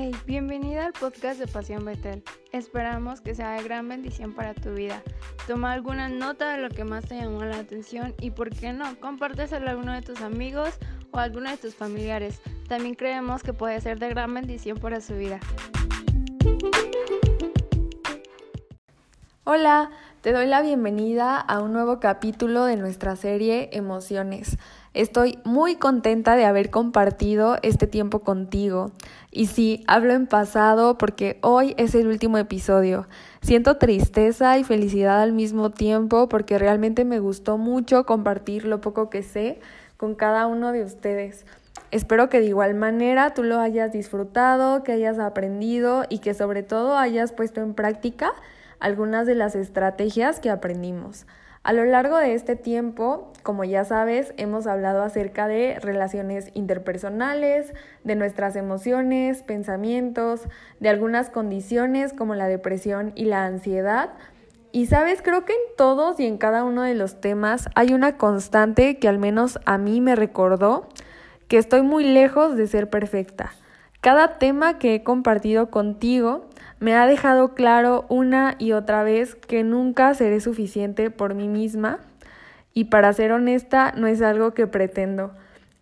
Hey, bienvenida al podcast de Pasión Betel. Esperamos que sea de gran bendición para tu vida. Toma alguna nota de lo que más te llamó la atención y, por qué no, compárteselo a alguno de tus amigos o a alguno de tus familiares. También creemos que puede ser de gran bendición para su vida. Hola, te doy la bienvenida a un nuevo capítulo de nuestra serie Emociones. Estoy muy contenta de haber compartido este tiempo contigo. Y sí, hablo en pasado porque hoy es el último episodio. Siento tristeza y felicidad al mismo tiempo porque realmente me gustó mucho compartir lo poco que sé con cada uno de ustedes. Espero que de igual manera tú lo hayas disfrutado, que hayas aprendido y que sobre todo hayas puesto en práctica algunas de las estrategias que aprendimos. A lo largo de este tiempo, como ya sabes, hemos hablado acerca de relaciones interpersonales, de nuestras emociones, pensamientos, de algunas condiciones como la depresión y la ansiedad. Y sabes, creo que en todos y en cada uno de los temas hay una constante que al menos a mí me recordó que estoy muy lejos de ser perfecta. Cada tema que he compartido contigo me ha dejado claro una y otra vez que nunca seré suficiente por mí misma y para ser honesta no es algo que pretendo.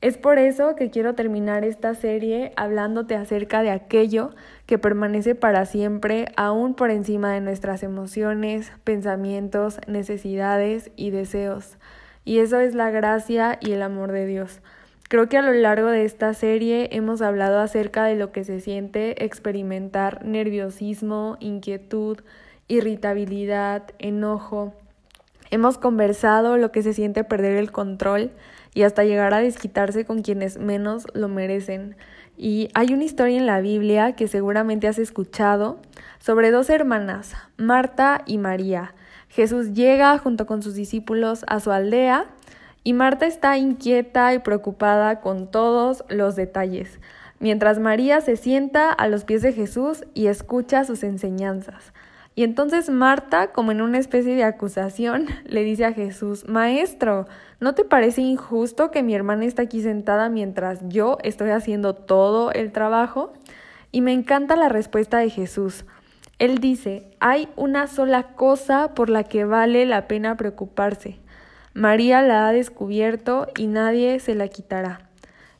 Es por eso que quiero terminar esta serie hablándote acerca de aquello que permanece para siempre aún por encima de nuestras emociones, pensamientos, necesidades y deseos. Y eso es la gracia y el amor de Dios. Creo que a lo largo de esta serie hemos hablado acerca de lo que se siente experimentar nerviosismo, inquietud, irritabilidad, enojo. Hemos conversado lo que se siente perder el control y hasta llegar a desquitarse con quienes menos lo merecen. Y hay una historia en la Biblia que seguramente has escuchado sobre dos hermanas, Marta y María. Jesús llega junto con sus discípulos a su aldea y Marta está inquieta y preocupada con todos los detalles, mientras María se sienta a los pies de Jesús y escucha sus enseñanzas. Y entonces Marta, como en una especie de acusación, le dice a Jesús, Maestro, ¿no te parece injusto que mi hermana está aquí sentada mientras yo estoy haciendo todo el trabajo? Y me encanta la respuesta de Jesús. Él dice, hay una sola cosa por la que vale la pena preocuparse. María la ha descubierto y nadie se la quitará.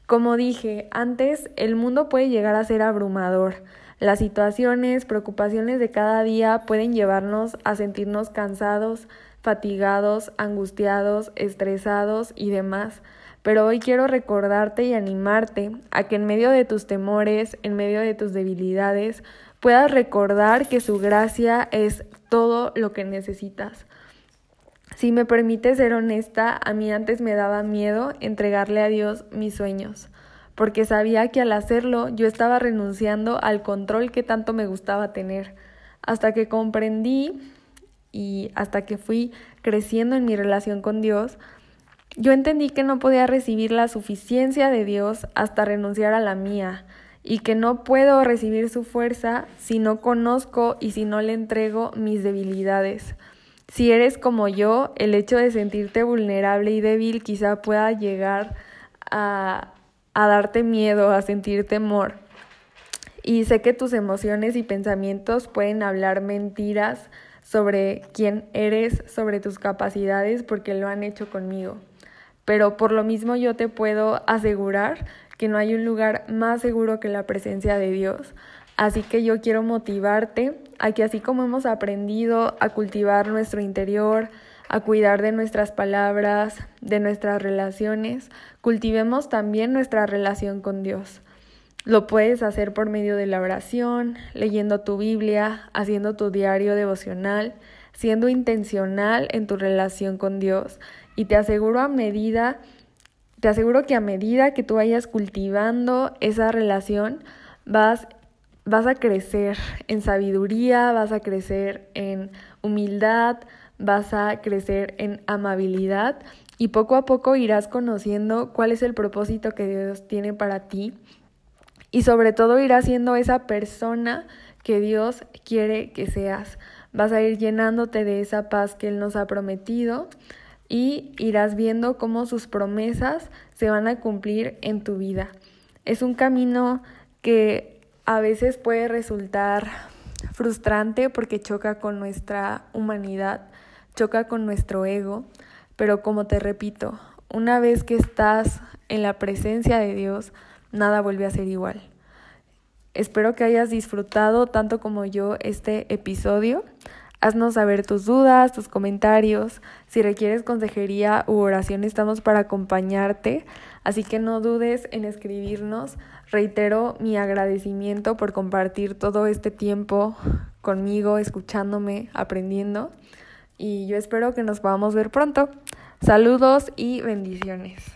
Como dije antes, el mundo puede llegar a ser abrumador. Las situaciones, preocupaciones de cada día pueden llevarnos a sentirnos cansados, fatigados, angustiados, estresados y demás. Pero hoy quiero recordarte y animarte a que en medio de tus temores, en medio de tus debilidades, puedas recordar que su gracia es todo lo que necesitas. Si me permite ser honesta, a mí antes me daba miedo entregarle a Dios mis sueños, porque sabía que al hacerlo yo estaba renunciando al control que tanto me gustaba tener, hasta que comprendí y hasta que fui creciendo en mi relación con Dios, yo entendí que no podía recibir la suficiencia de Dios hasta renunciar a la mía, y que no puedo recibir su fuerza si no conozco y si no le entrego mis debilidades. Si eres como yo, el hecho de sentirte vulnerable y débil quizá pueda llegar a, a darte miedo, a sentir temor. Y sé que tus emociones y pensamientos pueden hablar mentiras sobre quién eres, sobre tus capacidades, porque lo han hecho conmigo. Pero por lo mismo yo te puedo asegurar que no hay un lugar más seguro que la presencia de Dios. Así que yo quiero motivarte a que así como hemos aprendido a cultivar nuestro interior, a cuidar de nuestras palabras, de nuestras relaciones, cultivemos también nuestra relación con Dios. Lo puedes hacer por medio de la oración, leyendo tu Biblia, haciendo tu diario devocional, siendo intencional en tu relación con Dios. Y te aseguro a medida, te aseguro que a medida que tú vayas cultivando esa relación, vas vas a crecer en sabiduría, vas a crecer en humildad, vas a crecer en amabilidad y poco a poco irás conociendo cuál es el propósito que Dios tiene para ti y sobre todo irás siendo esa persona que Dios quiere que seas. Vas a ir llenándote de esa paz que Él nos ha prometido y irás viendo cómo sus promesas se van a cumplir en tu vida. Es un camino que a veces puede resultar frustrante porque choca con nuestra humanidad, choca con nuestro ego, pero como te repito, una vez que estás en la presencia de Dios, nada vuelve a ser igual. Espero que hayas disfrutado tanto como yo este episodio. Haznos saber tus dudas, tus comentarios. Si requieres consejería u oración, estamos para acompañarte. Así que no dudes en escribirnos. Reitero mi agradecimiento por compartir todo este tiempo conmigo, escuchándome, aprendiendo. Y yo espero que nos podamos ver pronto. Saludos y bendiciones.